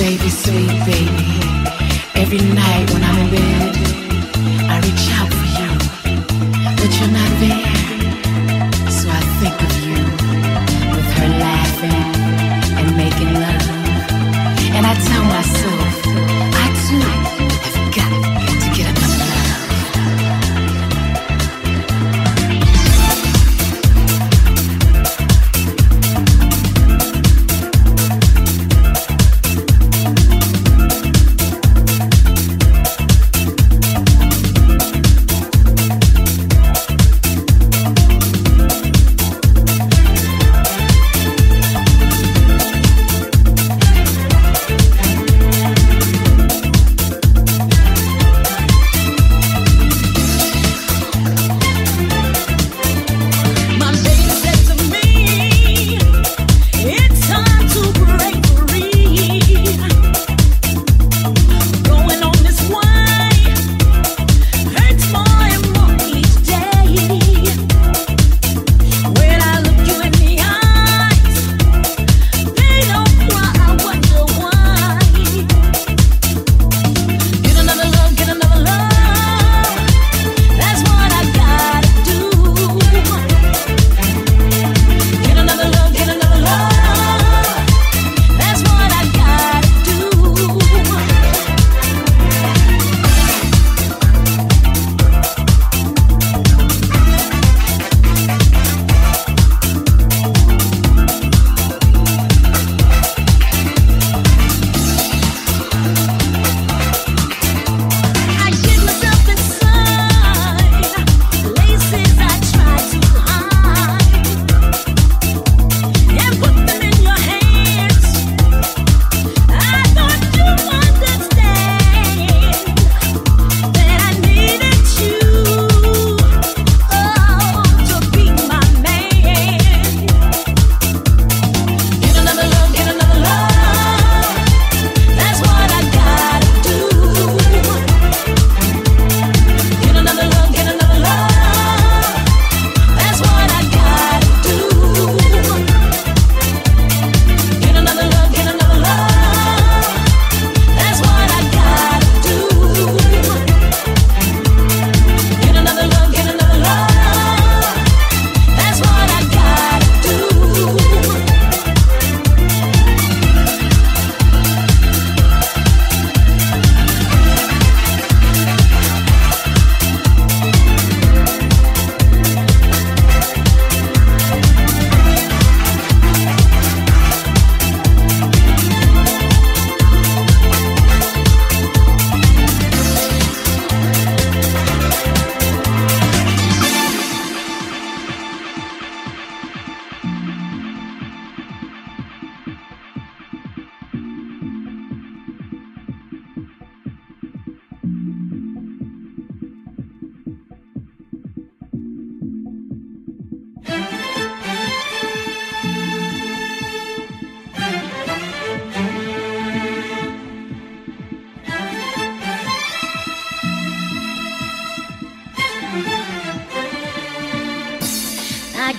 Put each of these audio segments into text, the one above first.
baby, sweet baby. Every night when I'm in bed.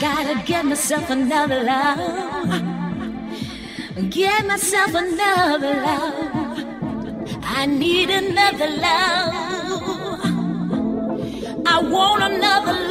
Myself another love. Get myself another love. I need another love. I want another love.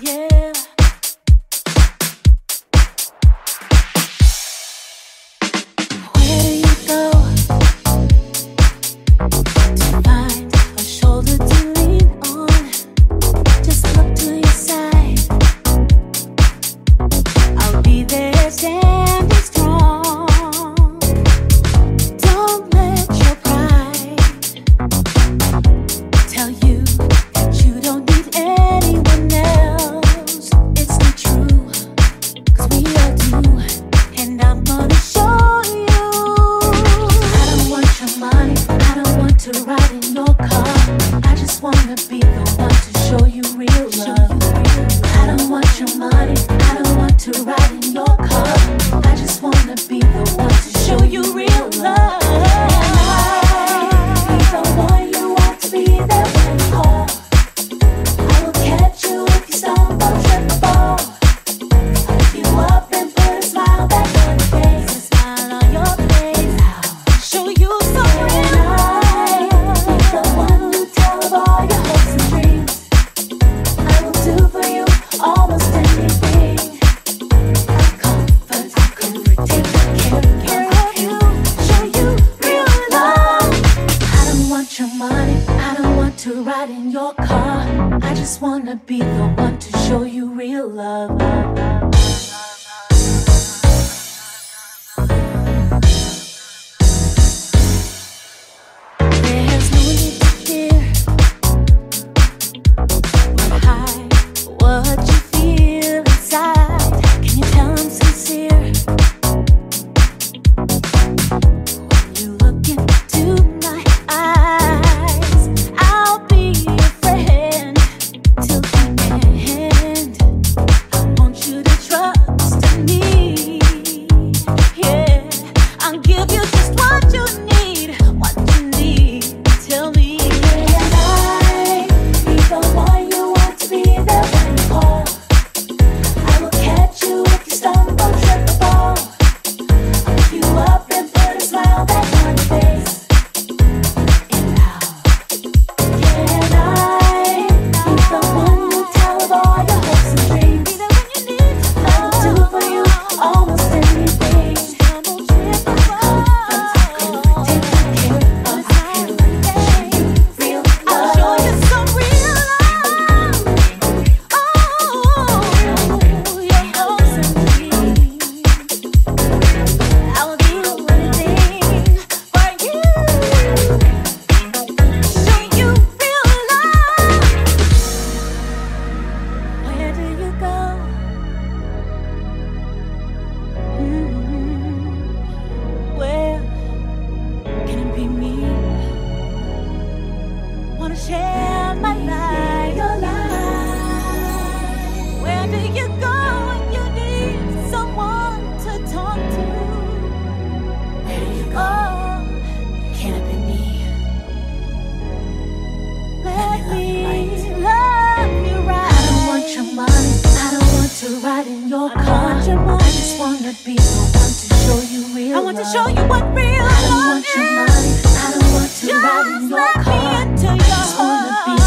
Yeah. in your I I just wanna be the one to show you real. I want love. to show you what real I love is. I don't want your money. I don't want to ride in your car. I just wanna be.